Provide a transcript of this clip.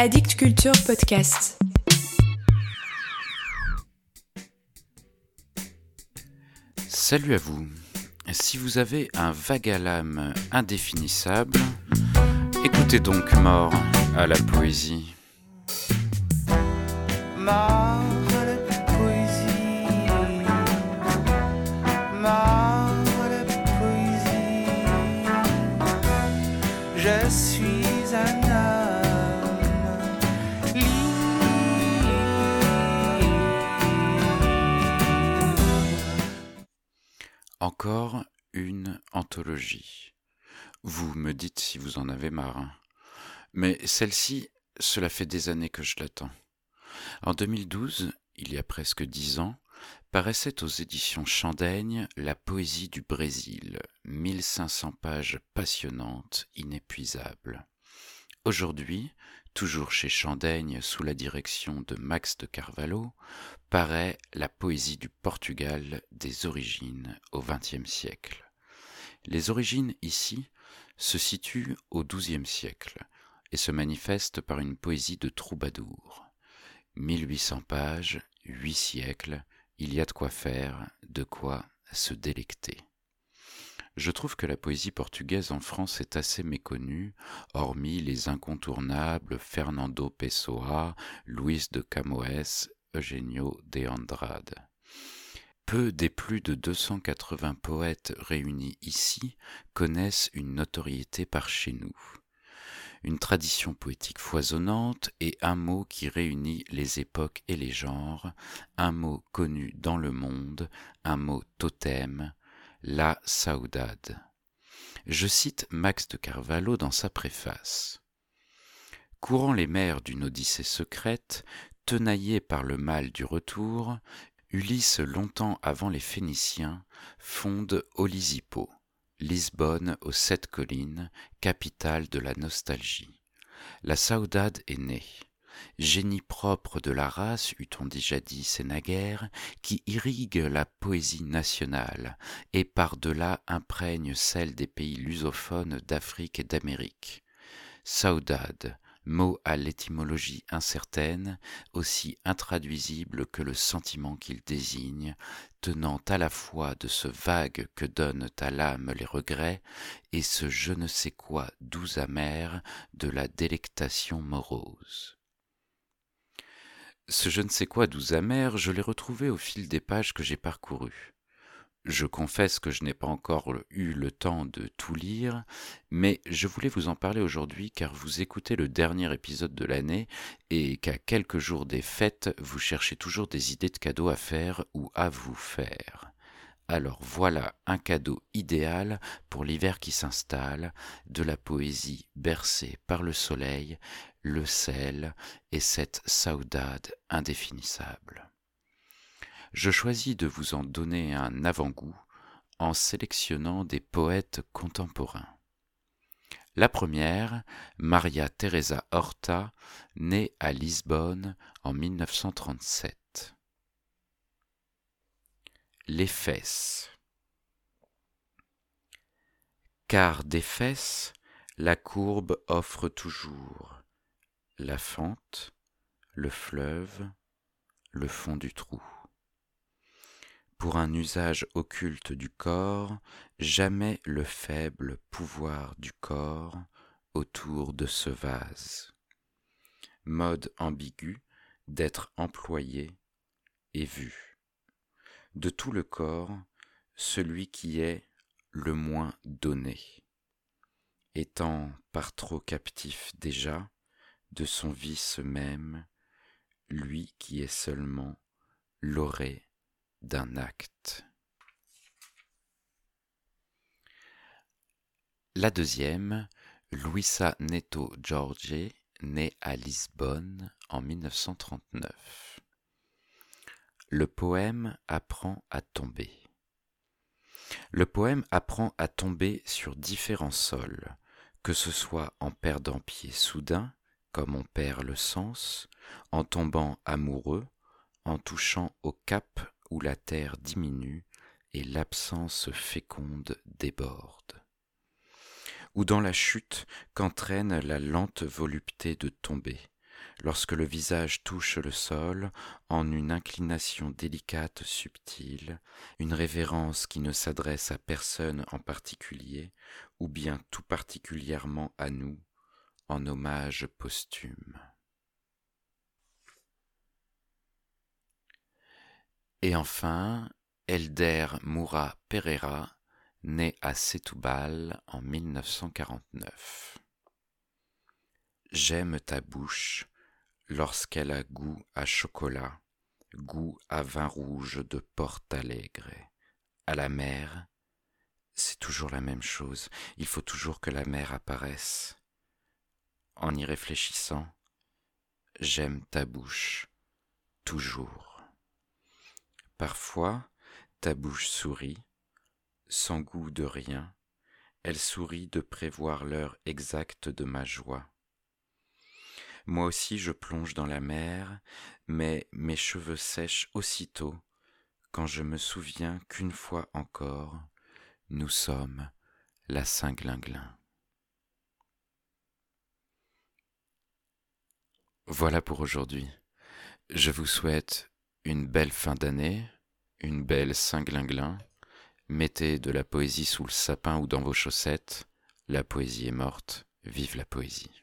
Addict Culture Podcast. Salut à vous. Si vous avez un vague à l'âme indéfinissable, écoutez donc Mort à la poésie. Mort à la poésie. Mort à la poésie. Je suis Encore une anthologie. Vous me dites si vous en avez marre. Mais celle-ci, cela fait des années que je l'attends. En 2012, il y a presque dix ans, paraissait aux éditions Chandaigne La poésie du Brésil, 1500 pages passionnantes, inépuisables. Aujourd'hui, toujours chez Chandaigne sous la direction de Max de Carvalho, paraît La poésie du Portugal des origines au XXe siècle. Les origines ici se situent au XIIe siècle et se manifestent par une poésie de troubadour. 1800 pages, huit siècles, il y a de quoi faire, de quoi se délecter. Je trouve que la poésie portugaise en France est assez méconnue, hormis les incontournables Fernando Pessoa, Luis de Camões, Eugenio de Andrade. Peu des plus de 280 poètes réunis ici connaissent une notoriété par chez nous une tradition poétique foisonnante et un mot qui réunit les époques et les genres, un mot connu dans le monde, un mot totem, la saudade. Je cite Max de Carvalho dans sa préface. Courant les mers d'une odyssée secrète, tenaillé par le mal du retour, Ulysse, longtemps avant les Phéniciens, fonde Olisipo. Lisbonne aux sept collines, capitale de la nostalgie. La saudade est née. Génie propre de la race, eût-on dit jadis naguère, qui irrigue la poésie nationale et par-delà imprègne celle des pays lusophones d'Afrique et d'Amérique. Saudade, mot à l'étymologie incertaine, aussi intraduisible que le sentiment qu'il désigne, tenant à la fois de ce vague que donnent à l'âme les regrets et ce je ne sais quoi doux amer de la délectation morose. Ce je ne sais quoi doux amer, je l'ai retrouvé au fil des pages que j'ai parcourues. Je confesse que je n'ai pas encore eu le temps de tout lire, mais je voulais vous en parler aujourd'hui car vous écoutez le dernier épisode de l'année et qu'à quelques jours des fêtes, vous cherchez toujours des idées de cadeaux à faire ou à vous faire. Alors voilà un cadeau idéal pour l'hiver qui s'installe, de la poésie bercée par le soleil, le sel et cette saudade indéfinissable je choisis de vous en donner un avant-goût en sélectionnant des poètes contemporains. La première, Maria Teresa Horta, née à Lisbonne en 1937. Les fesses. Car des fesses, la courbe offre toujours la fente, le fleuve, le fond du trou pour un usage occulte du corps, jamais le faible pouvoir du corps autour de ce vase. Mode ambigu d'être employé et vu. De tout le corps, celui qui est le moins donné, étant par trop captif déjà de son vice même, lui qui est seulement l'aurait d'un acte. La deuxième, Luisa Neto Jorge, née à Lisbonne en 1939. Le poème apprend à tomber. Le poème apprend à tomber sur différents sols, que ce soit en perdant pied soudain, comme on perd le sens, en tombant amoureux, en touchant au cap où la terre diminue et l'absence féconde déborde, ou dans la chute qu'entraîne la lente volupté de tomber, lorsque le visage touche le sol, en une inclination délicate, subtile, une révérence qui ne s'adresse à personne en particulier, ou bien tout particulièrement à nous, en hommage posthume. Et enfin, Elder Moura Pereira, né à Setúbal en 1949. J'aime ta bouche lorsqu'elle a goût à chocolat, goût à vin rouge de Porte Alegre. À la mer, c'est toujours la même chose, il faut toujours que la mer apparaisse. En y réfléchissant, j'aime ta bouche, toujours. Parfois, ta bouche sourit, sans goût de rien, elle sourit de prévoir l'heure exacte de ma joie. Moi aussi je plonge dans la mer, mais mes cheveux sèchent aussitôt quand je me souviens qu'une fois encore, nous sommes la Saint-Glinglin. Voilà pour aujourd'hui. Je vous souhaite une belle fin d'année, une belle Saint-Glinglin. Mettez de la poésie sous le sapin ou dans vos chaussettes. La poésie est morte. Vive la poésie.